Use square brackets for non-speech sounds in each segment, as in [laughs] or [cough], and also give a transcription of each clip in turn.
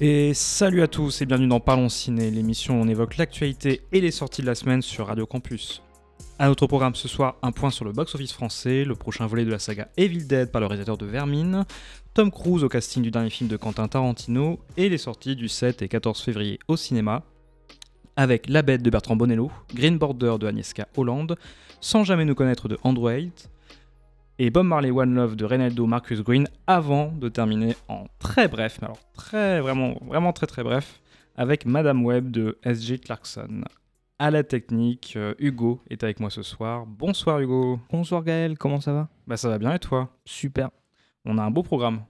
Et salut à tous et bienvenue dans Parlons Ciné, l'émission où on évoque l'actualité et les sorties de la semaine sur Radio Campus. À notre programme ce soir, un point sur le box-office français, le prochain volet de la saga Evil Dead par le réalisateur de Vermine, Tom Cruise au casting du dernier film de Quentin Tarantino et les sorties du 7 et 14 février au cinéma, avec La Bête de Bertrand Bonello, Green Border de Agnieszka Holland, Sans jamais nous connaître de Andrew Tate, et Bob Marley One Love de Reynaldo Marcus Green avant de terminer en très bref, mais alors très vraiment vraiment très très bref avec Madame Web de SG Clarkson. À la technique, euh, Hugo est avec moi ce soir. Bonsoir Hugo. Bonsoir Gaël, comment ça va? Bah ça va bien et toi? Super. On a un beau programme.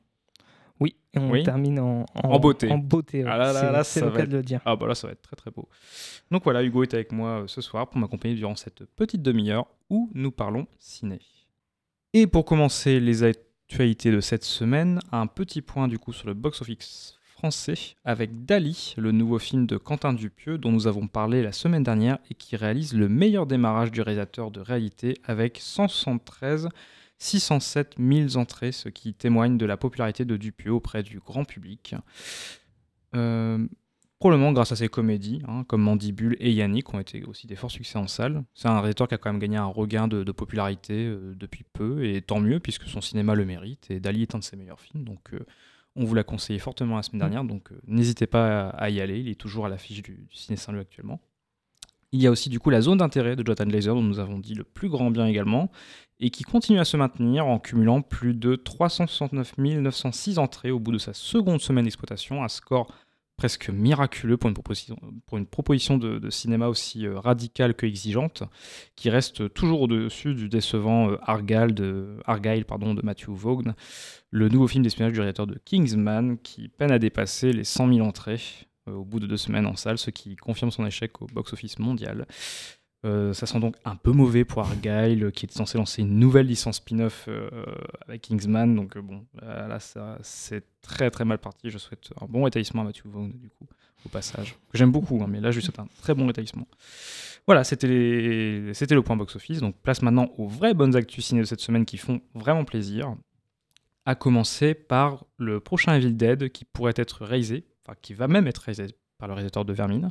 Oui, et on Oui. termine en, En beauté. En beauté, ouais. Ah là là C'est- là, c'est ça le cas être- de le dire. Ah bah là ça va être très très beau. Donc voilà, Hugo est avec moi euh, ce soir pour m'accompagner durant cette petite demi-heure où nous parlons ciné. Et pour commencer les actualités de cette semaine, un petit point du coup sur le box-office français avec Dali, le nouveau film de Quentin Dupieux dont nous avons parlé la semaine dernière et qui réalise le meilleur démarrage du réalisateur de réalité avec 173 607 000 entrées, ce qui témoigne de la popularité de Dupieux auprès du grand public. Euh, probablement grâce à ses comédies, hein, comme Mandibule et Yannick, ont été aussi des forts succès en salle. C'est un réalisateur qui a quand même gagné un regain de, de popularité euh, depuis peu, et tant mieux, puisque son cinéma le mérite, et Dali est un de ses meilleurs films, donc euh, on vous l'a conseillé fortement la semaine dernière, donc n'hésitez pas à, à y aller, il est toujours à l'affiche du, du Ciné Saint-Louis actuellement. Il y a aussi du coup la zone d'intérêt de Jonathan Glazer, dont nous avons dit le plus grand bien également, et qui continue à se maintenir en cumulant plus de 369 906 entrées au bout de sa seconde semaine d'exploitation, un score presque miraculeux pour une proposition, de, cinéma aussi euh, radicale que exigeante, qui reste toujours au-dessus du décevant euh, Argyle, de, de Matthew Vaughn, le nouveau film d'espionnage du réalisateur de Kingsman, qui peine à dépasser les 100 000 entrées euh, au bout de deux semaines en salle, ce qui confirme son échec au box-office mondial. Euh, ça sent donc un peu mauvais pour Argyle, qui était censé lancer une nouvelle licence spin-off euh, avec Kingsman. Donc euh, bon, euh, là, ça, c'est très très mal parti. Je souhaite un bon rétablissement à Matthew Vaughn, du coup, au passage. J'aime beaucoup, hein, mais là, je lui souhaite un très bon rétablissement. Voilà, c'était le point box-office. Donc place maintenant aux vraies bonnes actus ciné de cette semaine qui font vraiment plaisir. À commencer par le prochain Evil Dead qui pourrait être réalisé, enfin qui va même être réalisé par le réalisateur de Vermine.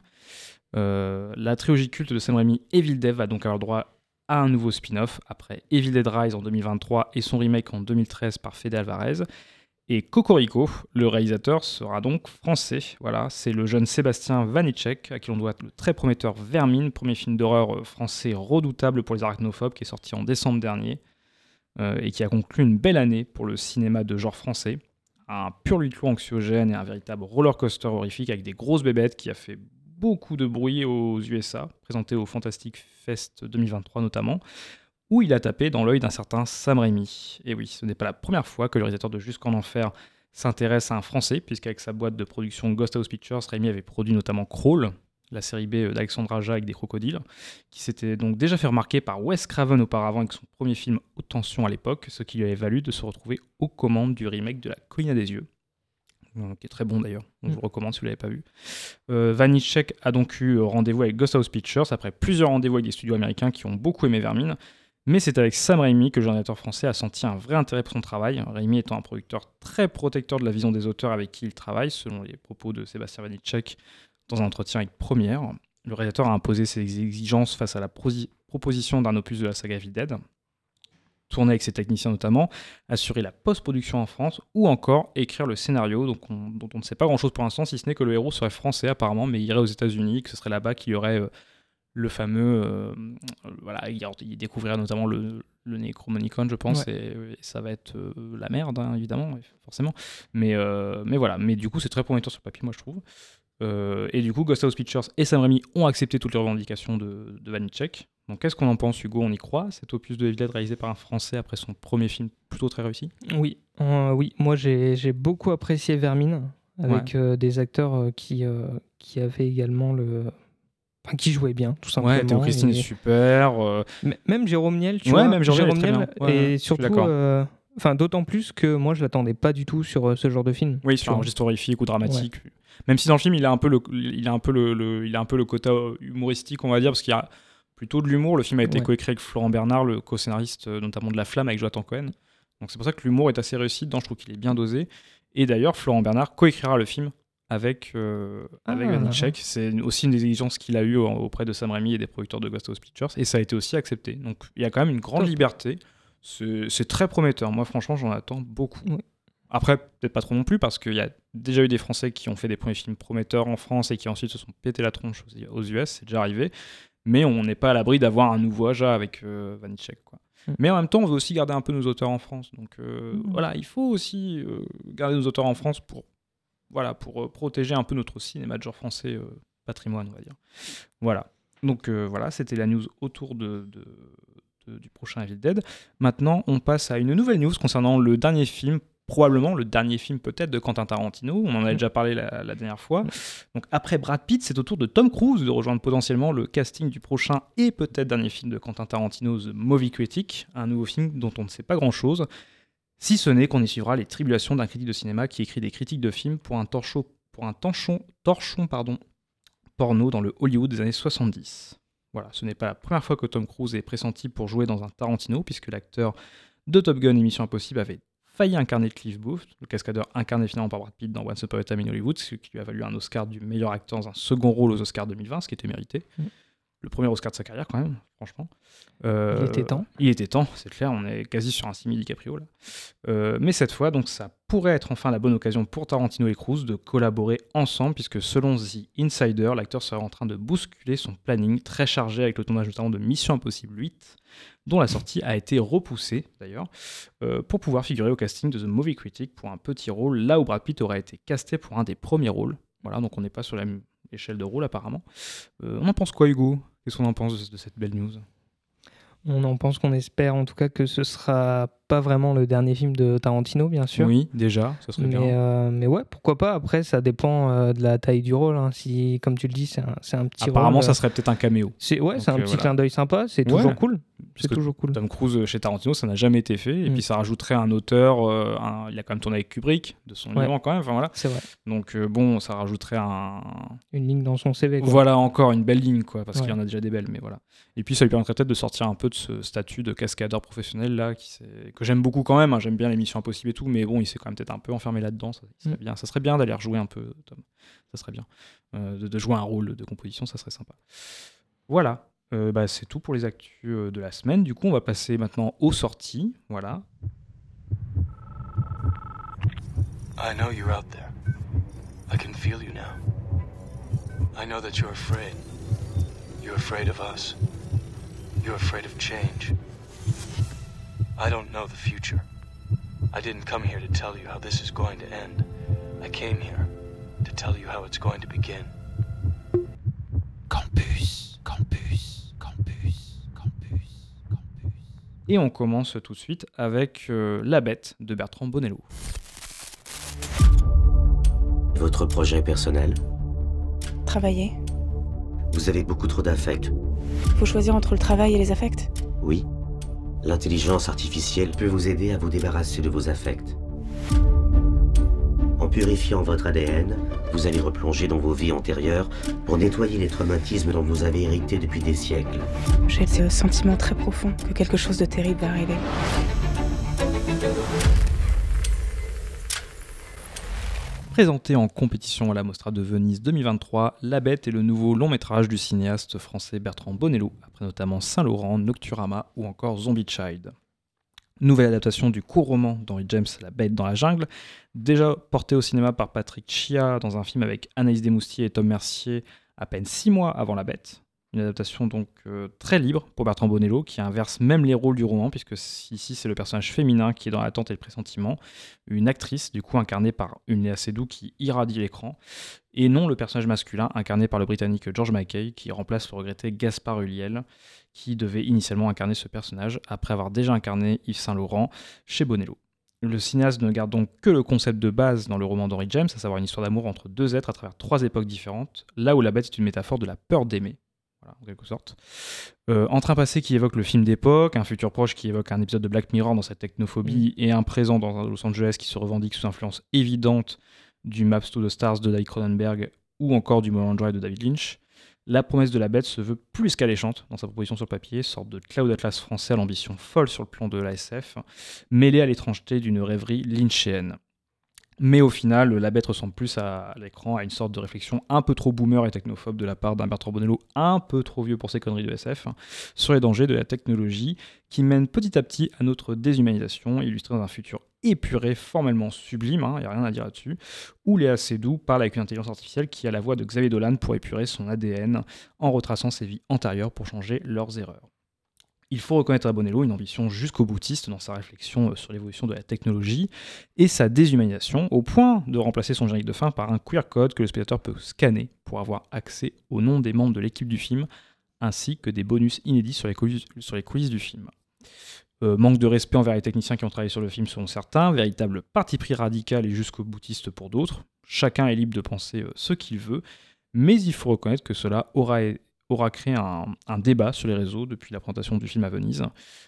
Euh, la trilogie culte de Sam Raimi, Evil Dead, va donc avoir droit à un nouveau spin-off après Evil Dead Rise en 2023 et son remake en 2013 par Fede Alvarez. Et Cocorico, le réalisateur, sera donc français. Voilà, c'est le jeune Sébastien Vanitschek, à qui l'on doit le très prometteur Vermine, premier film d'horreur français redoutable pour les arachnophobes, qui est sorti en décembre dernier euh, et qui a conclu une belle année pour le cinéma de genre français. Un pur clos anxiogène et un véritable roller coaster horrifique avec des grosses bébêtes qui a fait beaucoup de bruit aux USA, présenté au Fantastic Fest 2023 notamment, où il a tapé dans l'œil d'un certain Sam Raimi. Et oui, ce n'est pas la première fois que le réalisateur de Jusqu'en Enfer s'intéresse à un Français, puisqu'avec sa boîte de production Ghost House Pictures, Raimi avait produit notamment Crawl, la série B d'Alexandre Aja avec des crocodiles, qui s'était donc déjà fait remarquer par Wes Craven auparavant avec son premier film Haute Tension à l'époque, ce qui lui avait valu de se retrouver aux commandes du remake de La Colline à des yeux, euh, qui est très bon d'ailleurs, je vous le recommande si vous ne l'avez pas vu. Euh, Vanitschek a donc eu euh, rendez-vous avec Ghost House Pictures après plusieurs rendez-vous avec des studios américains qui ont beaucoup aimé Vermine, mais c'est avec Sam Raimi que le réalisateur français a senti un vrai intérêt pour son travail, Raimi étant un producteur très protecteur de la vision des auteurs avec qui il travaille, selon les propos de Sébastien Vanitschek dans un entretien avec Première. Le réalisateur a imposé ses exigences face à la proposition d'un opus de la saga Evil Dead, tourner avec ses techniciens notamment, assurer la post-production en France ou encore écrire le scénario donc on- dont on ne sait pas grand-chose pour l'instant, si ce n'est que le héros serait français apparemment, mais irait aux États-Unis, que ce serait là-bas qu'il y aurait euh, le fameux. euh, voilà, il, il découvrirait notamment le, le Necromonicon, je pense, et, et ça va être euh, la merde, hein, évidemment, forcément. Mais, euh, mais voilà, mais du coup, c'est très prometteur sur le papier, moi je trouve. Euh, et du coup, Ghost House Pictures et Sam Raimi ont accepté toutes les revendications de, de Vanitschek. Donc, qu'est-ce qu'on en pense, Hugo? On y croit? Cet opus de Evil réalisé par un Français après son premier film plutôt très réussi? Oui, euh, oui. moi j'ai beaucoup apprécié Vermine avec euh, des acteurs euh, qui, qui avaient également le. Enfin, qui jouaient bien, tout simplement. Ouais, Théo Christine Et- est super. Même Jérôme Niel, tu Ouais, vois? même Jérôme Niel très Niel, je et surtout Enfin, d'autant plus que moi, je l'attendais pas du tout sur euh, ce genre de film. Oui, sur un registre horrifique ou dramatique. Même si dans le film, il a un peu le, il a un peu le, il a un peu le quota humoristique, on va dire, parce qu'il y a plutôt de l'humour. Le film a été coécrit avec Florent Bernard, le co-scénariste euh, notamment de La Flamme avec Jonathan Cohen. Donc c'est pour ça que l'humour est assez réussi dedans. Je trouve qu'il est bien dosé. Et d'ailleurs, Florent Bernard coécrira le film avec, euh, avec ah. C'est aussi une des exigences qu'il a eues auprès de Sam Raimi et des producteurs de Ghost of Pictures. Et ça a été aussi accepté. Donc il y a quand même une grande liberté. C'est très prometteur. Moi, franchement, j'en attends beaucoup. Après, peut-être pas trop non plus, parce qu'il y a déjà eu des Français qui ont fait des premiers films prometteurs en France et qui ensuite se sont pété la tronche aux US, c'est déjà arrivé. Mais on n'est pas à l'abri d'avoir un nouveau Aja avec euh, Quoi. Mm. Mais en même temps, on veut aussi garder un peu nos auteurs en France. Donc euh, mm. voilà, il faut aussi euh, garder nos auteurs en France pour, voilà, pour euh, protéger un peu notre cinéma de genre français patrimoine, on va dire. Voilà. Donc voilà, c'était la news autour de, du prochain Evil Dead. Maintenant, on passe à une nouvelle news concernant le dernier film probablement le dernier film peut-être de Quentin Tarantino. On en avait mm. déjà parlé la, dernière fois. Donc après Brad Pitt, c'est au tour de Tom Cruise de rejoindre potentiellement le casting du prochain et peut-être dernier film de Quentin Tarantino, The Movie Critic, un nouveau film dont on ne sait pas grand-chose, si ce n'est qu'on y suivra les tribulations d'un critique de cinéma qui écrit des critiques de films pour un torchon, pour un torchon, torchon pardon, porno dans le Hollywood des années 70. Voilà, ce n'est pas la première fois que Tom Cruise est pressenti pour jouer dans un Tarantino, puisque l'acteur de Top Gun et Mission Impossible avait failli incarner Cliff Booth, le cascadeur incarné finalement par Brad Pitt dans Once Upon a Time in Hollywood, ce qui lui a valu un Oscar du meilleur acteur dans un second rôle aux Oscars 2020, ce qui était mérité. Mm. Le premier Oscar de sa carrière quand même, franchement. Euh, il était temps. Il était temps, c'est clair, on est quasi sur un simili DiCaprio là. Euh, mais cette fois, donc ça pourrait être enfin la bonne occasion pour Tarantino et Cruz de collaborer ensemble, puisque selon The Insider, l'acteur serait en train de bousculer son planning très chargé avec le tournage notamment de Mission Impossible 8, dont la sortie a été repoussée d'ailleurs, euh, pour pouvoir figurer au casting de The Movie Critic pour un petit rôle, là où Brad Pitt aurait été casté pour un des premiers rôles. Voilà, donc on n'est pas sur la même échelle de rôle apparemment. Euh, on en pense quoi Hugo? Qu'est-ce qu'on en pense de cette belle news? On en pense qu'on espère en tout cas que ce sera pas vraiment le dernier film de Tarantino, bien sûr. Oui, déjà, ça serait mais, bien. Euh, mais ouais, pourquoi pas. Après, ça dépend euh, de la taille du rôle. Hein. Si, comme tu le dis, c'est un, un, petit Apparemment, ça serait peut-être un caméo. C'est ouais, c'est un petit clin d'œil sympa. C'est toujours cool. C'est toujours cool. Tom Cruise chez Tarantino, ça n'a jamais été fait. Et mm. puis ça rajouterait un auteur. il a quand même tourné avec Kubrick, de son vivant quand même. Enfin, voilà. C'est vrai. Donc bon, ça rajouterait un... une ligne dans son CV. Voilà, encore une belle ligne, quoi, parce qu'il y en a déjà des belles. Mais voilà. Et puis ça lui permettrait peut-être de sortir un peu de ce statut de cascadeur professionnel là, qui que j'aime beaucoup quand même. Hein. J'aime bien l'émission Impossible et tout, mais bon, il s'est quand même peut-être un peu enfermé là-dedans. Ça, serait mm. bien, ça serait bien d'aller rejouer un peu, Tom. Ça serait bien. Euh, de, jouer un rôle de composition, ça serait sympa. Voilà. Euh, bah, c'est tout pour les actus euh, de la semaine. Du coup, on va passer maintenant aux sorties. Voilà. I know you're out there. I can feel you now. I know that you're afraid. You're afraid of us. You're afraid of change. I don't know the future. I didn't come here to tell you how this is going to end. I came here to tell you how it's going to begin. Campus, campus, campus, campus, campus. Et on commence tout de suite avec euh, La Bête de Bertrand Bonello. Votre projet personnel? Travailler. Vous avez beaucoup trop d'affects. Faut choisir entre le travail et les affects? Oui. L'intelligence artificielle peut vous aider à vous débarrasser de vos affects. En purifiant votre ADN, vous allez replonger dans vos vies antérieures pour nettoyer les traumatismes dont vous avez hérité depuis des siècles. J'ai ce sentiment très profond que quelque chose de terrible va arriver. Présenté en compétition à la Mostra de Venise 2023, La Bête est le nouveau long métrage du cinéaste français Bertrand Bonello, après notamment Saint-Laurent, Nocturama ou encore Zombie Child. Nouvelle adaptation du court roman d'Henry James La Bête dans la jungle, déjà porté au cinéma par Patrick Chia dans un film avec Anaïs Desmoustiers et Tom Mercier à peine six mois avant La Bête. Une adaptation donc euh, très libre pour Bertrand Bonello, qui inverse même les rôles du roman, puisque ici c'est le personnage féminin qui est dans l'attente et le pressentiment, une actrice du coup incarnée par une Léa Seydoux qui irradie l'écran, et non le personnage masculin incarné par le britannique George Mackay, qui remplace le regretté Gaspard Ulliel, qui devait initialement incarner ce personnage, après avoir déjà incarné Yves Saint-Laurent chez Bonello. Le cinéaste ne garde donc que le concept de base dans le roman d'Henry James, à savoir une histoire d'amour entre deux êtres à travers trois époques différentes, là où la bête est une métaphore de la peur d'aimer, voilà, en quelque sorte. Euh, en train passé qui évoque le film d'époque, un futur proche qui évoque un épisode de Black Mirror dans sa technophobie, et un présent dans un Los Angeles qui se revendique sous influence évidente du Maps to the Stars de Dave Cronenberg ou encore du Mulholland Drive de David Lynch. La promesse de la bête se veut plus qu'alléchante dans sa proposition sur le papier, sorte de Cloud Atlas français à l'ambition folle sur le plan de la SF, mêlée à l'étrangeté d'une rêverie lynchéenne. Mais au final, la bête ressemble plus à, l'écran à une sorte de réflexion un peu trop boomer et technophobe de la part d'un Bertrand Bonello un peu trop vieux pour ses conneries de SF sur les dangers de la technologie qui mène petit à petit à notre déshumanisation, illustrée dans un futur épuré, formellement sublime, il n'y a rien à dire là-dessus, où Léa Seydoux parle avec une intelligence artificielle qui a la voix de Xavier Dolan pour épurer son ADN en retraçant ses vies antérieures pour changer leurs erreurs. Il faut reconnaître à Bonello une ambition jusqu'au boutiste dans sa réflexion euh, sur l'évolution de la technologie et sa déshumanisation, au point de remplacer son générique de fin par un queer code que le spectateur peut scanner pour avoir accès au nom des membres de l'équipe du film, ainsi que des bonus inédits sur les coulisses, du film. Euh, manque de respect envers les techniciens qui ont travaillé sur le film selon certains, véritable parti pris radical et jusqu'au boutiste pour d'autres. Chacun est libre de penser euh, ce qu'il veut, mais il faut reconnaître que cela aura aura créé un, débat sur les réseaux depuis la présentation du film à Venise.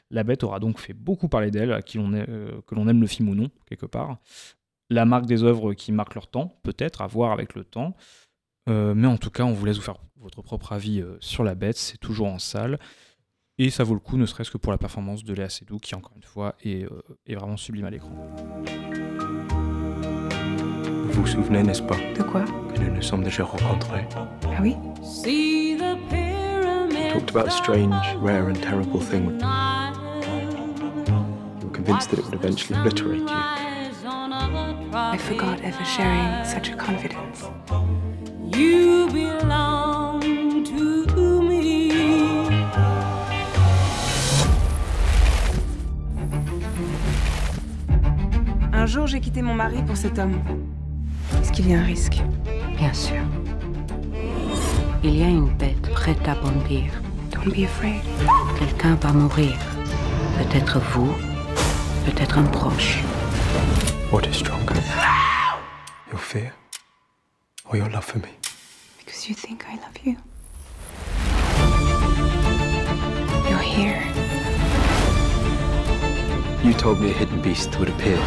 La Bête aura donc fait beaucoup parler d'elle, à qui l'on euh, que l'on aime le film ou non, quelque part. La marque des œuvres qui marquent leur temps, peut-être, à voir avec le temps. Euh, mais en tout cas, on vous laisse vous faire votre propre avis euh, sur La Bête, c'est toujours en salle. Et ça vaut le coup, ne serait-ce que pour la performance de Léa Seydoux, qui, encore une fois, est, est vraiment sublime à l'écran. Vous vous souvenez, n'est-ce pas? De quoi? Que nous nous sommes déjà rencontrés. Ah oui? Talked about a strange, rare, and terrible thing. You were convinced that it would eventually obliterate you. I forgot ever sharing such a confidence. You belong to me. Un jour, j'ai quitté mon mari pour cet homme. Est-ce qu'il y a un risque? Bien sûr. Il y a une bête prête à bondir. Don't be afraid. Quelqu'un va mourir. Peut-être vous, peut-être un proche. What is stronger? Your fear or your love for me? Because you think I love you. You're here. You told me a hidden beast would appear.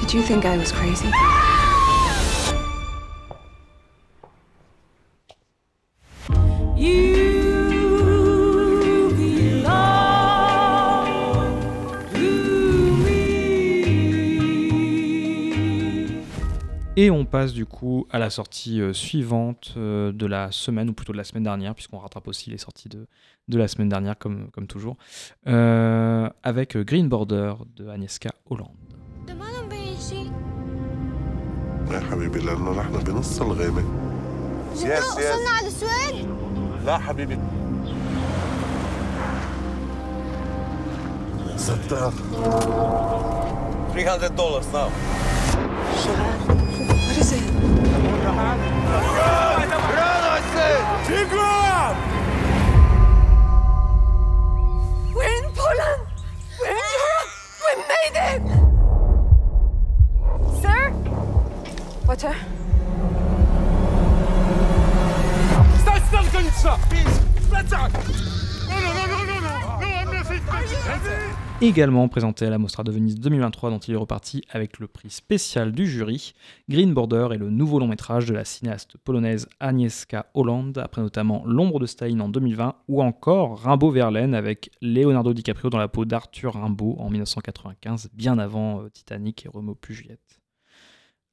Did you think I was crazy? Et on passe du coup à la sortie euh, suivante euh, de la semaine, ou plutôt de la semaine dernière, puisqu'on rattrape aussi les sorties de, de la semaine dernière, comme, comme toujours, euh, avec Green Border de Agnieszka Holland. What is it? We're in Poland! We're in Europe! We made it! Sir? Water? Stać tam końca! Plecak! No, no, no, no, no, no! No, I'm nothing! Également présenté à la Mostra de Venise 2023 dont il est reparti avec le prix spécial du jury. Green Border est le nouveau long métrage de la cinéaste polonaise Agnieszka Holland, après notamment L'ombre de Staline en 2020 ou encore Rimbaud Verlaine avec Leonardo DiCaprio dans la peau d'Arthur Rimbaud en 1995, bien avant euh, Titanic et Romeo plus Juliette.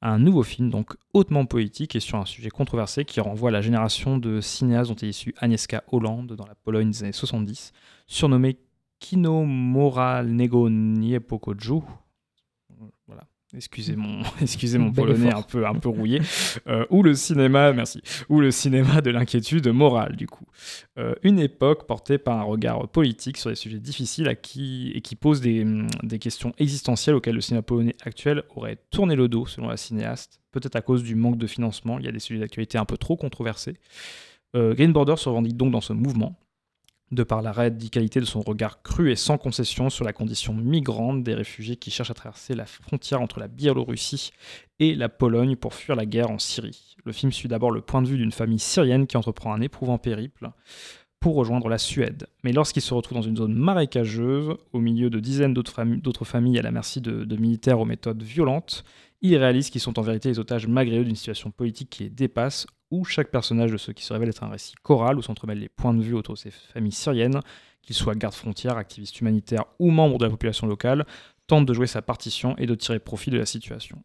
Un nouveau film donc hautement poétique et sur un sujet controversé qui renvoie à la génération de cinéastes dont est issue Agnieszka Holland dans la Pologne des années 70, surnommée Kino Nego Niepokoju. Voilà. Excusez mon, [laughs] excusez mon polonais un peu, un peu rouillé. Euh, ou le cinéma, merci. Ou le cinéma de l'inquiétude morale, du coup. Euh, une époque portée par un regard politique sur des sujets difficiles à qui, et qui pose des, des, questions existentielles auxquelles le cinéma polonais actuel aurait tourné le dos, selon la cinéaste. Peut-être à cause du manque de financement. Il y a des sujets d'actualité un peu trop controversés. Euh, Green Border se revendique donc dans ce mouvement de par la radicalité de son regard cru et sans concession sur la condition migrante des réfugiés qui cherchent à traverser la frontière entre la Biélorussie et la Pologne pour fuir la guerre en Syrie. Le film suit d'abord le point de vue d'une famille syrienne qui entreprend un éprouvant périple pour rejoindre la Suède. Mais lorsqu'ils se retrouvent dans une zone marécageuse, au milieu de dizaines d'autres familles, à la merci de militaires aux méthodes violentes, ils réalisent qu'ils sont en vérité les otages malgré eux d'une situation politique qui les dépasse, où chaque personnage de ce qui se révèle être un récit choral où s'entremêlent les points de vue autour de ces familles syriennes, qu'ils soient gardes frontières, activistes humanitaires ou membres de la population locale, tente de jouer sa partition et de tirer profit de la situation.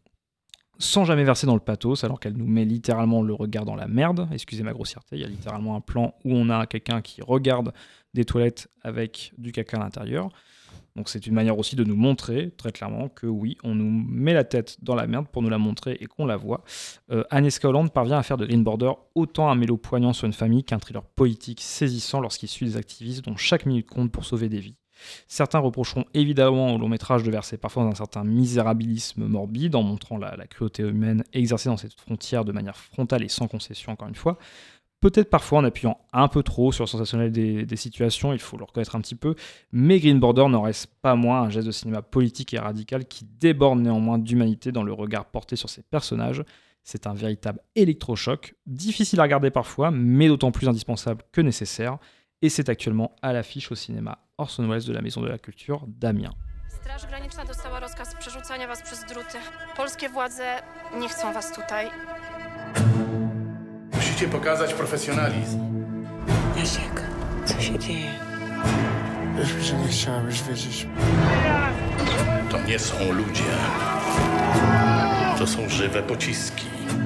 Sans jamais verser dans le pathos, alors qu'elle nous met littéralement le regard dans la merde, excusez ma grossièreté, il y a littéralement un plan où on a quelqu'un qui regarde des toilettes avec du caca à l'intérieur. Donc c'est une manière aussi de nous montrer très clairement que oui, on nous met la tête dans la merde pour nous la montrer et qu'on la voit. Euh, Agnieszka parvient à faire de Green Border autant un mélo poignant sur une famille qu'un thriller politique saisissant lorsqu'il suit des activistes dont chaque minute compte pour sauver des vies. Certains reprocheront évidemment au long métrage de verser parfois un certain misérabilisme morbide en montrant la cruauté humaine exercée dans cette frontière de manière frontale et sans concession encore une fois peut-être parfois en appuyant un peu trop sur le sensationnel des, situations, il faut le reconnaître un petit peu, mais Green Border n'en reste pas moins un geste de cinéma politique et radical qui déborde néanmoins d'humanité dans le regard porté sur ses personnages. C'est un véritable électrochoc, difficile à regarder parfois, mais d'autant plus indispensable que nécessaire, et c'est actuellement à l'affiche au cinéma Orson Welles de la Maison de la Culture d'Amiens. Musicie pokazać profesjonalizm. Jasiek, co się dzieje? Wiesz, że nie chciałabyś wiedzieć. To nie są ludzie. To są żywe pociski.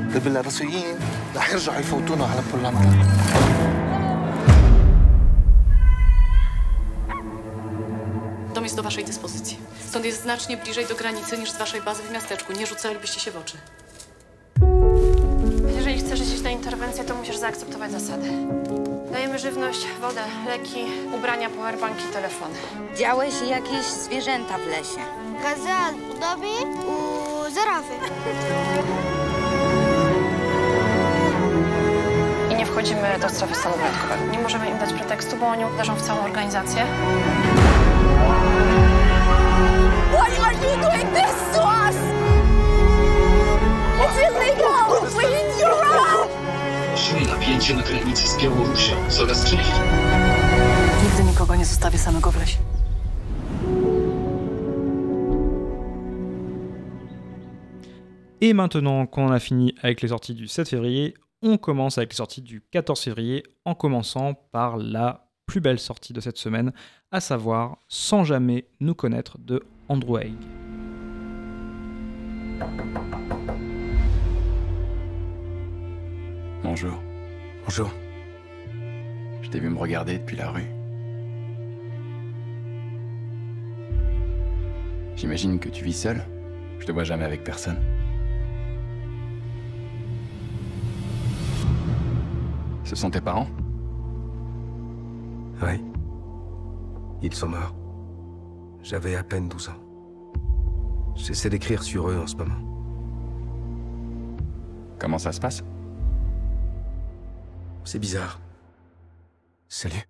gdyby الروسيين رح يرجعوا يفوتونا على بولندا Dom jest do waszej dyspozycji. Stąd jest znacznie bliżej do granicy niż z waszej bazy w miasteczku. Nie rzucalibyście się w oczy. chcesz iść na interwencję, to musisz zaakceptować zasady. Dajemy żywność, wodę, leki, ubrania, powerbanki, telefony. Widziałeś jakieś zwierzęta w lesie? Gazel, udobi, u zarafy. I nie wchodzimy do strefy stanu wyjątkowego. Nie możemy im dać pretekstu, bo oni uderzą w całą organizację. Why are you doing this? Czuję napięcie na granicy z Białorusią. Coraz częściej. Nigdy nikogo nie zostawię samego w lesie. Et maintenant qu'on a fini avec les sorties du 7 février, on commence avec les sorties du 14 février, en commençant par la plus belle sortie de cette semaine, à savoir Sans jamais nous connaître de Andrew Haig. Bonjour. Bonjour. Je t'ai vu me regarder depuis la rue. J'imagine que tu vis seul. Je te vois jamais avec personne. Ce sont tes parents? Oui. Ils sont morts. J'avais à peine 12 ans. J'essaie d'écrire sur eux en ce moment. Comment ça se passe? C'est bizarre. Salut.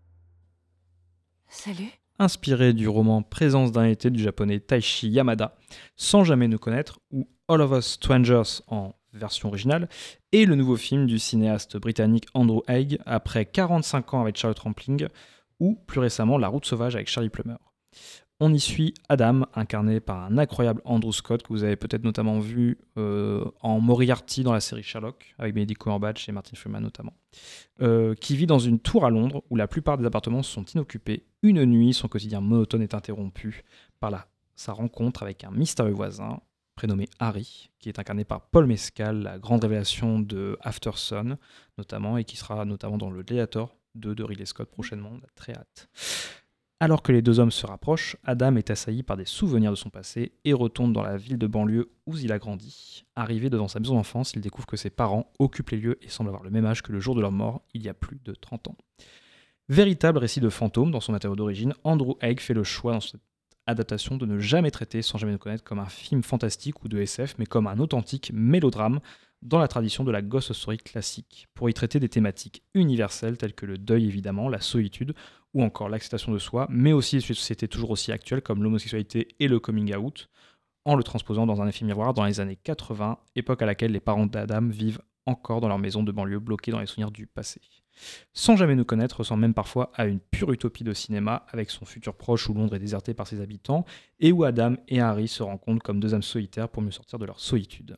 Salut. inspiré du roman Présence d'un été du japonais Taishi Yamada, sans jamais nous connaître, ou All of Us Strangers en version originale, et le nouveau film du cinéaste britannique Andrew Haig, après 45 ans avec Charlotte Rampling, ou plus récemment La route sauvage avec Charlie Plummer. On y suit Adam, incarné par un incroyable Andrew Scott, que vous avez peut-être notamment vu euh, en Moriarty dans la série Sherlock, avec Benedict Cumberbatch et Martin Freeman notamment, euh, qui vit dans une tour à Londres où la plupart des appartements sont inoccupés. Une nuit, son quotidien monotone est interrompu par la, sa rencontre avec un mystérieux voisin, prénommé Harry, qui est incarné par Paul Mescal, la grande révélation de After Sun, notamment, et qui sera notamment dans le Gladiator 2 de Ridley Scott prochainement, on a très hâte. Alors que les deux hommes se rapprochent, Adam est assailli par des souvenirs de son passé et retourne dans la ville de banlieue où il a grandi. Arrivé devant sa maison d'enfance, il découvre que ses parents occupent les lieux et semblent avoir le même âge que le jour de leur mort, il y a plus de 30 ans. Véritable récit de fantôme dans son matériau d'origine, Andrew Haig fait le choix dans cette adaptation de ne jamais traiter sans jamais le connaître comme un film fantastique ou de SF, mais comme un authentique mélodrame dans la tradition de la ghost story classique, pour y traiter des thématiques universelles telles que le deuil évidemment, la solitude ou encore l'acceptation de soi, mais aussi des sociétés toujours aussi actuelles comme l'homosexualité et le coming out, en le transposant dans un effet miroir dans les années 80, époque à laquelle les parents d'Adam vivent encore dans leur maison de banlieue bloquée dans les souvenirs du passé. Sans jamais nous connaître, ressemble même parfois à une pure utopie de cinéma, avec son futur proche où Londres est déserté par ses habitants, et où Adam et Harry se rencontrent comme deux âmes solitaires pour mieux sortir de leur solitude.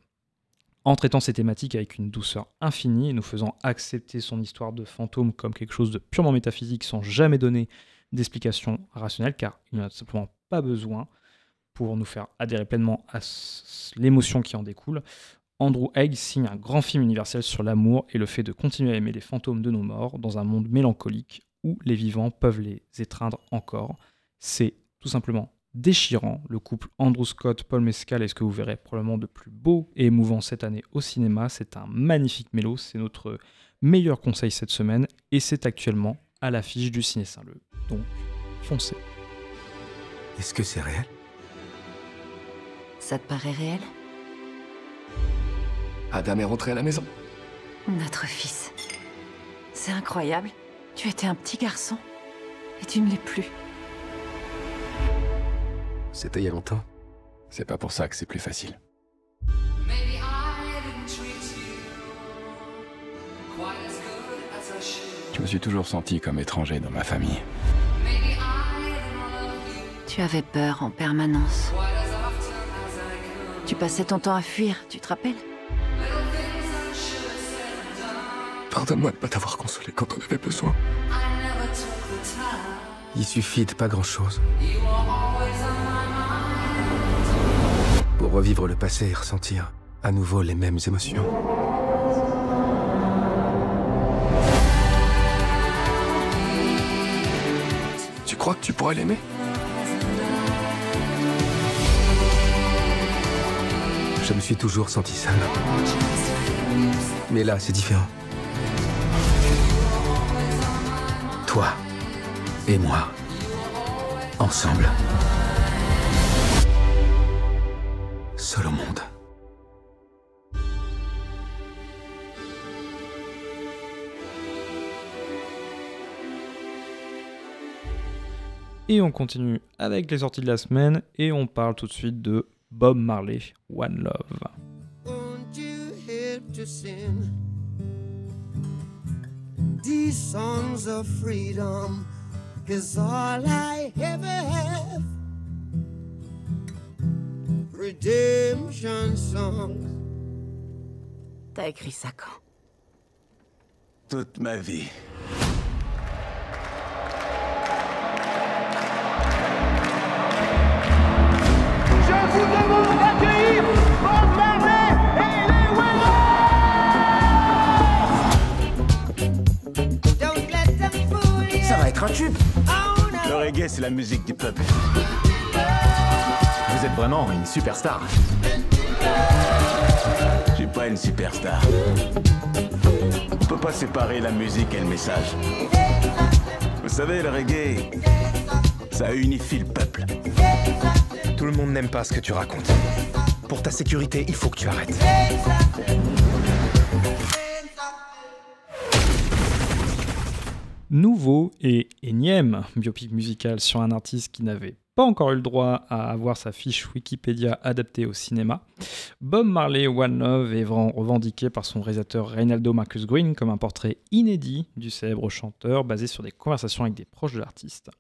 En traitant ces thématiques avec une douceur infinie et nous faisant accepter son histoire de fantôme comme quelque chose de purement métaphysique sans jamais donner d'explication rationnelle, car il n'y a simplement pas besoin pour nous faire adhérer pleinement à l'émotion qui en découle, Andrew Haig signe un grand film universel sur l'amour et le fait de continuer à aimer les fantômes de nos morts dans un monde mélancolique où les vivants peuvent les étreindre encore. C'est tout simplement déchirant. Le couple Andrew Scott, Paul Mescal est ce que vous verrez probablement de plus beau et émouvant cette année au cinéma? C'est un magnifique mélo, c'est notre meilleur conseil cette semaine et c'est actuellement à l'affiche du Ciné Saint-Leu. Donc, foncez. Est-ce que c'est réel? Ça te paraît réel? Adam est rentré à la maison. Notre fils. C'est incroyable. Tu étais un petit garçon. Et tu ne l'es plus. C'était il y a longtemps. C'est pas pour ça que c'est plus facile. Je me suis toujours senti comme étranger dans ma famille. Tu avais peur en permanence. Tu passais ton temps à fuir, tu te rappelles? Pardonne-moi de pas t'avoir consolé quand on avait besoin. Il suffit de pas grand-chose. Revivre le passé et ressentir à nouveau les mêmes émotions. Tu crois que tu pourrais l'aimer? Je me suis toujours senti seul. Mais là, c'est différent. Toi et moi. Ensemble. Et on continue avec les sorties de la semaine et on parle tout de suite de Bob Marley, One Love. Won't you help to sing? These songs of freedom? Is all I ever have. Redemption songs. T'as écrit ça quand? Toute ma vie. Reggae, c'est la musique du peuple. Vous êtes vraiment une superstar. Suis pas une superstar. On peut pas séparer la musique et le message. Vous savez, le reggae, ça unifie le peuple. Tout le monde n'aime pas ce que tu racontes. Pour ta sécurité, il faut que tu arrêtes. Nouveau et énième biopic musical sur un artiste qui n'avait pas encore eu le droit à avoir sa fiche Wikipédia adaptée au cinéma. Bob Marley One Love est revendiqué par son réalisateur Reynaldo Marcus Green comme un portrait inédit du célèbre chanteur basé sur des conversations avec des proches de l'artiste.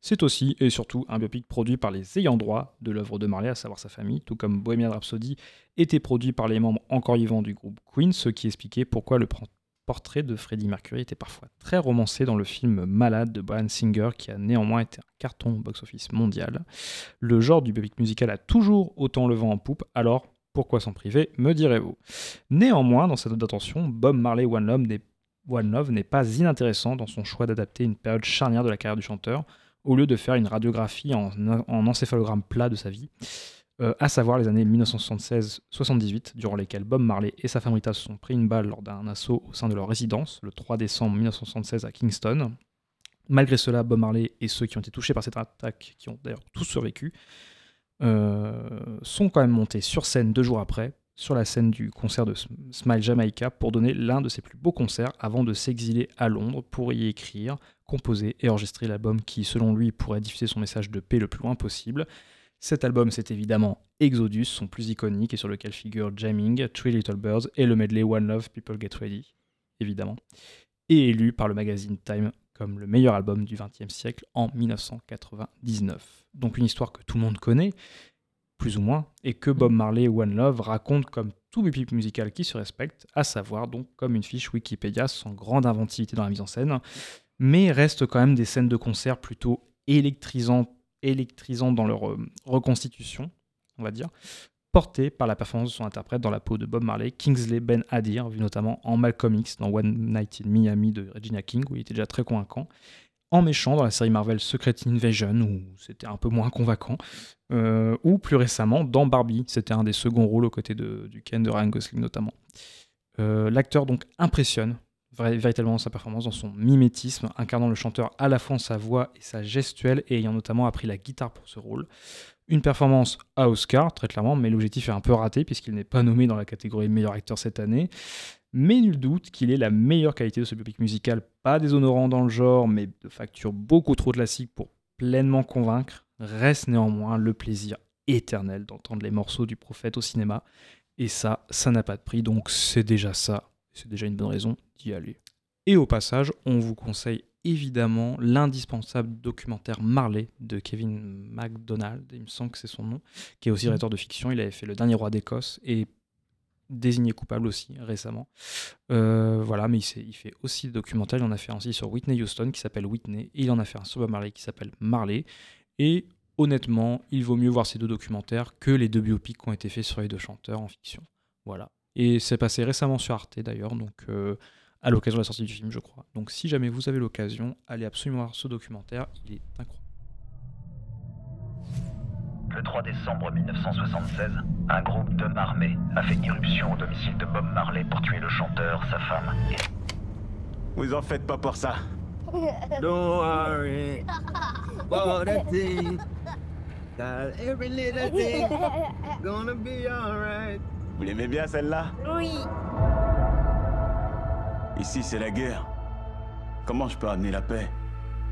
C'est aussi et surtout un biopic produit par les ayants droit de l'œuvre de Marley, à savoir sa famille, tout comme Bohemian Rhapsody était produit par les membres encore vivants du groupe Queen, ce qui expliquait pourquoi le portrait de Freddie Mercury était parfois très romancé dans le film Malade de Brian Singer, qui a néanmoins été un carton box-office mondial. Le genre du biopic musical a toujours autant le vent en poupe, alors pourquoi s'en priver, me direz-vous? Néanmoins, dans cette note d'attention, Bob Marley One Love n'est One Love n'est pas inintéressant dans son choix d'adapter une période charnière de la carrière du chanteur, au lieu de faire une radiographie en, en encéphalogramme plat de sa vie, euh, à savoir les années 1976-78, durant lesquelles Bob Marley et sa femme Rita se sont pris une balle lors d'un assaut au sein de leur résidence, le 3 décembre 1976 à Kingston. Malgré cela, Bob Marley et ceux qui ont été touchés par cette attaque, qui ont d'ailleurs tous survécu, euh, sont quand même montés sur scène deux jours après, sur la scène du concert de Smile Jamaica, pour donner l'un de ses plus beaux concerts avant de s'exiler à Londres pour y écrire, composé et enregistré l'album qui, selon lui, pourrait diffuser son message de paix le plus loin possible. Cet album, c'est évidemment Exodus, son plus iconique et sur lequel figure Jamming, Three Little Birds et le medley One Love, People Get Ready, évidemment, et élu par le magazine Time comme le meilleur album du XXe siècle en 1999. Donc une histoire que tout le monde connaît, plus ou moins, et que Bob Marley One Love raconte comme tout bip musical qui se respecte, à savoir donc comme une fiche Wikipédia sans grande inventivité dans la mise en scène, mais reste quand même des scènes de concert plutôt électrisantes, électrisantes dans leur euh, reconstitution, on va dire, portées par la performance de son interprète dans la peau de Bob Marley, Kingsley Ben Adir, vu notamment en Malcolm X dans One Night in Miami de Regina King, où il était déjà très convaincant, en méchant dans la série Marvel Secret Invasion, où c'était un peu moins convaincant, euh, ou plus récemment dans Barbie, c'était un des seconds rôles aux côtés de, du Ken de Ryan Gosling notamment. Euh, L'acteur donc impressionne véritablement sa performance dans son mimétisme, incarnant le chanteur à la fois en sa voix et sa gestuelle, et ayant notamment appris la guitare pour ce rôle. Une performance à Oscar, très clairement, mais l'objectif est un peu raté puisqu'il n'est pas nommé dans la catégorie meilleur acteur cette année. Mais nul doute qu'il est la meilleure qualité de ce public musical, pas déshonorant dans le genre, mais de facture beaucoup trop classique pour pleinement convaincre, reste néanmoins le plaisir éternel d'entendre les morceaux du prophète au cinéma. Et ça, ça n'a pas de prix, donc c'est déjà ça, c'est déjà une bonne raison d'y aller. Et au passage, on vous conseille évidemment l'indispensable documentaire Marley de Kevin MacDonald, il me semble que c'est son nom, qui est aussi réalisateur de fiction. Il avait fait Le Dernier Roi d'Écosse et désigné coupable aussi récemment. Euh, voilà, mais il, fait aussi des documentaires. Il en a fait un aussi sur Whitney Houston qui s'appelle Whitney et il en a fait un sur Marley qui s'appelle Marley. Et honnêtement, il vaut mieux voir ces deux documentaires que les deux biopics qui ont été faits sur les deux chanteurs en fiction. Voilà. Et c'est passé récemment sur Arte d'ailleurs, donc euh, à l'occasion de la sortie du film, je crois. Donc si jamais vous avez l'occasion, allez absolument voir ce documentaire, il est incroyable. Le 3 décembre 1976, un groupe d'hommes armés a fait irruption au domicile de Bob Marley pour tuer le chanteur, sa femme et... Vous en faites pas pour ça. [laughs] Don't worry about a thing. Cause every little thing gonna be alright. Vous l'aimez bien celle-là Oui. Ici, c'est la guerre. Comment je peux amener la paix?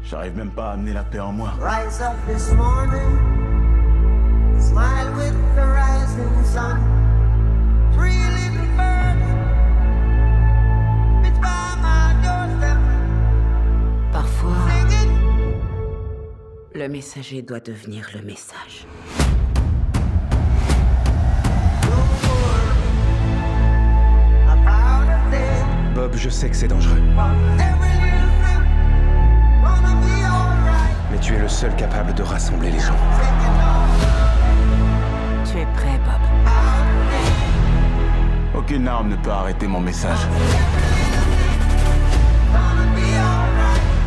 J'arrive même pas à amener la paix en moi. Rise up this morning, smile with the rising sun. Three little birds, it's by my doorstep. Parfois, le messager doit devenir le message. Bob, je sais que c'est dangereux, mais tu es le seul capable de rassembler les gens. Tu es prêt, Bob Aucune arme ne peut arrêter mon message.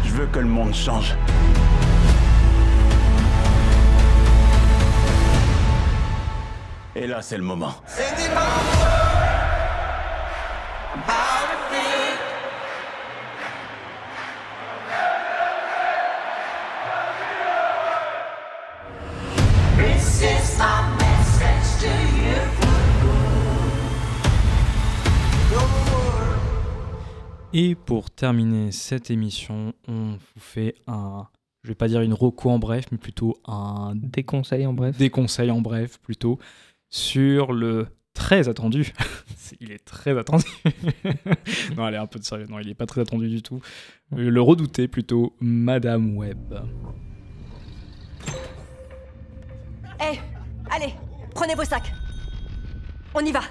Je veux que le monde change. Et là, c'est le moment. Et pour terminer cette émission, on vous fait un, je vais pas dire une reco en bref, mais plutôt un Des conseils en bref. des conseils en bref plutôt sur le très attendu. [laughs] Il est très attendu. [laughs] non, allez un peu de sérieux. Non, il est pas très attendu du tout. Euh, Le redouté plutôt, Madame Web. Eh, allez, prenez vos sacs. On y va.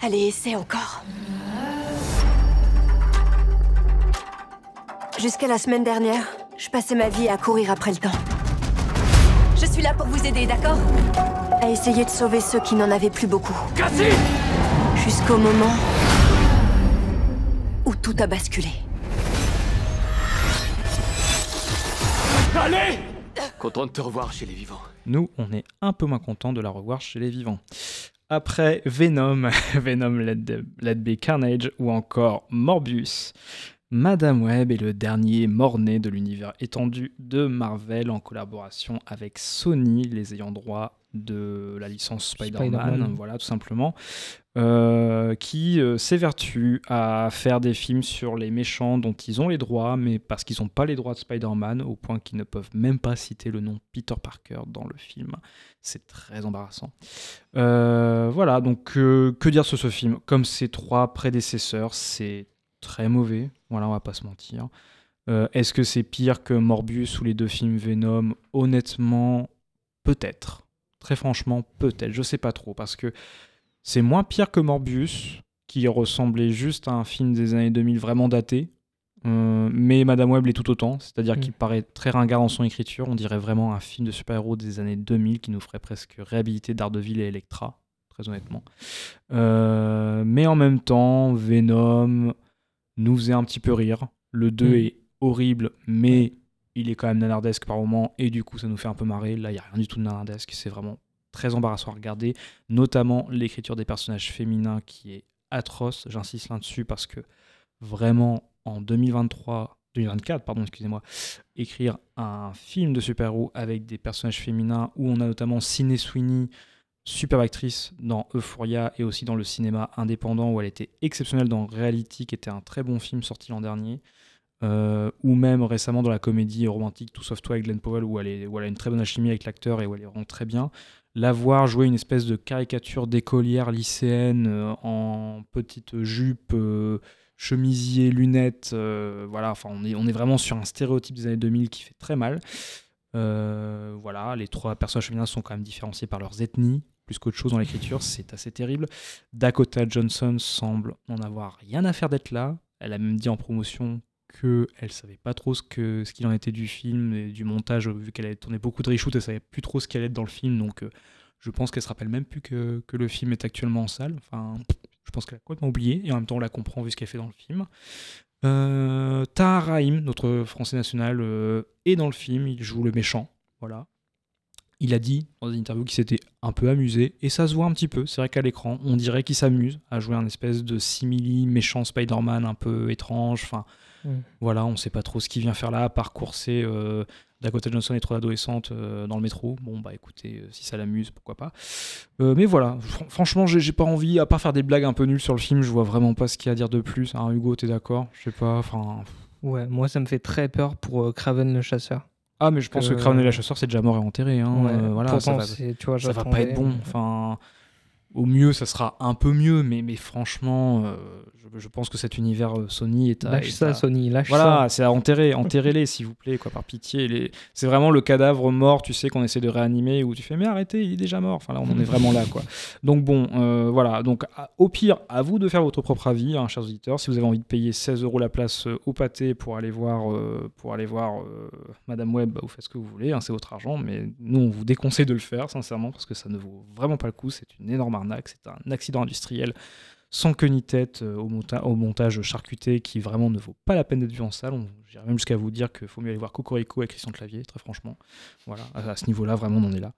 Allez, essaie encore. Jusqu'à la semaine dernière, je passais ma vie à courir après le temps. Je suis là pour vous aider, d'accord? À essayer de sauver ceux qui n'en avaient plus beaucoup. Jusqu'au moment où tout a basculé. Allez Content de te revoir chez les vivants. Nous, on est un peu moins content de la revoir chez les vivants. Après Venom, [laughs] Venom Let, the- Let Be Carnage ou encore Morbius, Madame Web est le dernier mort-né de l'univers étendu de Marvel en collaboration avec Sony, les ayants droit de la licence Spider-Man, Spider-Man. voilà tout simplement, euh, qui euh, s'évertue à faire des films sur les méchants dont ils ont les droits, mais parce qu'ils n'ont pas les droits de Spider-Man, au point qu'ils ne peuvent même pas citer le nom Peter Parker dans le film. C'est très embarrassant. Euh, voilà, donc euh, que dire sur ce film? Comme ses trois prédécesseurs, c'est très mauvais. Voilà, on va pas se mentir. Est-ce que c'est pire que Morbius ou les deux films Venom? Honnêtement, peut-être. Très franchement, peut-être. Je sais pas trop parce que c'est moins pire que Morbius, qui ressemblait juste à un film des années 2000 vraiment daté. Euh, mais Madame Web l'est tout autant, c'est-à-dire Mm. qu'il paraît très ringard dans son écriture. On dirait vraiment un film de super-héros des années 2000 qui nous ferait presque réhabiliter Daredevil et Electra, très honnêtement. Euh, mais en même temps, Venom nous faisait un petit peu rire. Le 2 Mm. est horrible, mais il est quand même nanardesque par moment, et du coup, ça nous fait un peu marrer. Là, il n'y a rien du tout de nanardesque, c'est vraiment très embarrassant à regarder, notamment l'écriture des personnages féminins qui est atroce. J'insiste là-dessus parce que vraiment, en 2023, 2024, pardon, excusez-moi, écrire un film de super-héros avec des personnages féminins où on a notamment Sydney Sweeney, superbe actrice dans Euphoria et aussi dans le cinéma indépendant où elle était exceptionnelle dans Reality, qui était un très bon film sorti l'an dernier. Euh, ou même récemment dans la comédie romantique Tout sauf toi avec Glenn Powell où elle, où elle a une très bonne alchimie avec l'acteur et où elle est vraiment très bien. La voir jouer une espèce de caricature d'écolière lycéenne euh, en petite jupe, euh, chemisier, lunettes, euh, voilà, enfin on est, on est vraiment sur un stéréotype des années 2000 qui fait très mal. Voilà, les trois personnages féminins sont quand même différenciés par leurs ethnies, plus qu'autre chose dans l'écriture, c'est assez terrible. Dakota Johnson semble n'en avoir rien à faire d'être là. Elle a même dit en promotion qu'elle savait pas trop ce qu'il en était du film et du montage, vu qu'elle avait tourné beaucoup de reshoots, elle savait plus trop ce qu'elle allait être dans le film, donc euh, je pense qu'elle se rappelle même plus que, le film est actuellement en salle. Enfin, je pense qu'elle a complètement oublié, et en même temps on la comprend vu ce qu'elle fait dans le film. Euh, Tahar notre français national, euh, est dans le film, il joue le méchant, voilà. Il a dit dans une interview qu'il s'était un peu amusé, et ça se voit un petit peu. C'est vrai qu'à l'écran, on dirait qu'il s'amuse à jouer un espèce de simili méchant Spider-Man un peu étrange. Enfin, Mm. voilà, on sait pas trop ce qu'il vient faire là, à part courser euh, Dakota Johnson et trois adolescentes euh, dans le métro. Bon, bah écoutez, euh, si ça l'amuse, pourquoi pas. Mais voilà, fr- franchement, j'ai pas envie, à part faire des blagues un peu nulles sur le film, je vois vraiment pas ce qu'il y a à dire de plus. Hein, Hugo, t'es d'accord? Je sais pas, enfin. Ouais, moi ça me fait très peur pour Craven le chasseur. Ah, mais je pense que Craven et la chasseur, c'est déjà mort et enterré. Hein. Ouais, voilà, ça va, c'est- tu vois, ça va pas être bon. Enfin, au mieux, ça sera un peu mieux, mais, mais franchement, euh, je, je pense que cet univers euh, Sony est à. Lâche est ça, à- Sony, lâche voilà, ça. c'est à enterrer. Enterrez-les, s'il vous plaît, quoi, par pitié. Les... C'est vraiment le cadavre mort, tu sais, qu'on essaie de réanimer, où tu fais, mais arrêtez, il est déjà mort. Enfin, là, on en est vraiment là, quoi. Donc, bon, euh, voilà. Donc, à- au pire, à vous de faire votre propre avis, hein, chers auditeurs. Si vous avez envie de payer 16 euros la place euh, au pâté pour aller voir, pour aller voir Madame Web, bah, vous faites ce que vous voulez, hein, c'est votre argent. Mais nous, on vous déconseille de le faire, sincèrement, parce que ça ne vaut vraiment pas le coup. C'est une énorme C'est un accident industriel sans queue ni tête euh, au, monta- au montage charcuté qui vraiment ne vaut pas la peine d'être vu en salle. J'irais même jusqu'à vous dire qu'il faut mieux aller voir Cocorico avec Christian Clavier, très franchement. Voilà, à, à ce niveau-là, vraiment, on en est là.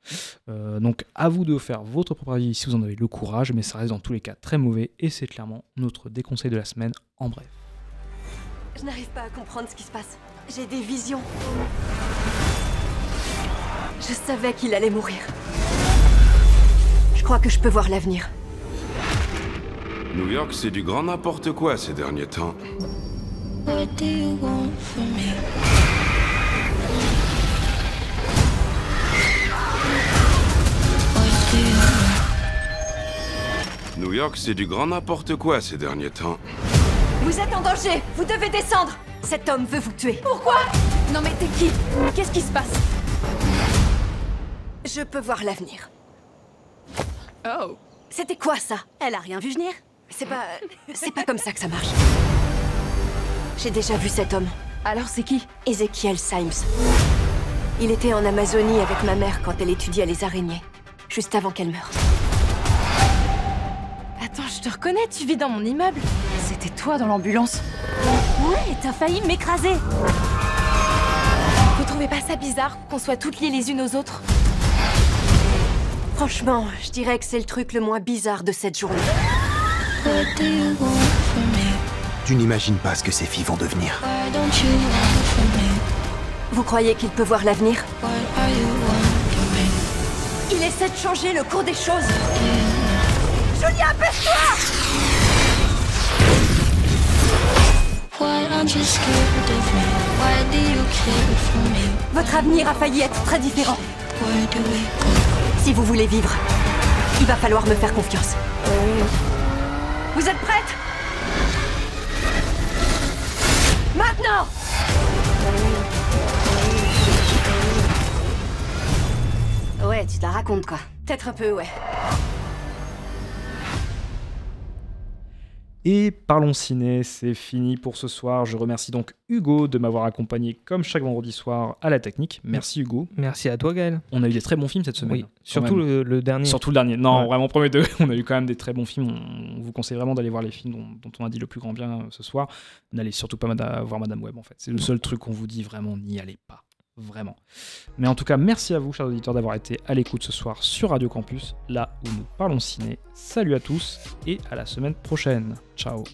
Euh, donc, à vous de faire votre propre avis si vous en avez le courage, mais ça reste dans tous les cas très mauvais et c'est clairement notre déconseil de la semaine en bref. Je n'arrive pas à comprendre ce qui se passe. J'ai des visions. Je savais qu'il allait mourir. Je crois que je peux voir l'avenir. New York, c'est du grand n'importe quoi ces derniers temps. What do you want from me? New York, c'est du grand n'importe quoi ces derniers temps. Vous êtes en danger Vous devez descendre Cet homme veut vous tuer. Pourquoi? Non mais t'es qui? Qu'est-ce qui se passe? Je peux voir l'avenir. Oh. C'était quoi ça? Elle a rien vu venir? C'est pas... C'est pas comme ça que ça marche. J'ai déjà vu cet homme. Alors c'est qui? Ezekiel Symes. Il était en Amazonie avec ma mère quand elle étudiait les araignées. Juste avant qu'elle meure. Attends, je te reconnais, tu vis dans mon immeuble. C'était toi dans l'ambulance. Ouais, t'as failli m'écraser. Vous trouvez pas ça bizarre qu'on soit toutes liées les unes aux autres? Franchement, je dirais que c'est le truc le moins bizarre de cette journée. Tu n'imagines pas ce que ces filles vont devenir. Vous croyez qu'il peut voir l'avenir? Il essaie de changer le cours des choses. Julia, me? Votre avenir a failli être très différent. Si vous voulez vivre, il va falloir me faire confiance. Vous êtes prête? Maintenant Ouais, tu te la racontes quoi. Peut-être un peu, ouais. Et parlons ciné, c'est fini pour ce soir. Je remercie donc Hugo de m'avoir accompagné comme chaque vendredi soir à la technique. Merci Hugo. Merci à toi Gaël. On a eu des très bons films cette semaine. Oui, surtout le, le dernier. Surtout le dernier. Non, Ouais. vraiment, premier deux. [laughs] On a eu quand même des très bons films. On, vous conseille vraiment d'aller voir les films dont, dont on a dit le plus grand bien euh, ce soir. N'allez surtout pas voir Madame Web, en fait. C'est le seul truc qu'on vous dit vraiment, n'y allez pas. Vraiment. Mais en tout cas, merci à vous, chers auditeurs, d'avoir été à l'écoute ce soir sur Radio Campus, là où nous parlons ciné. Salut à tous et à la semaine prochaine. Ciao.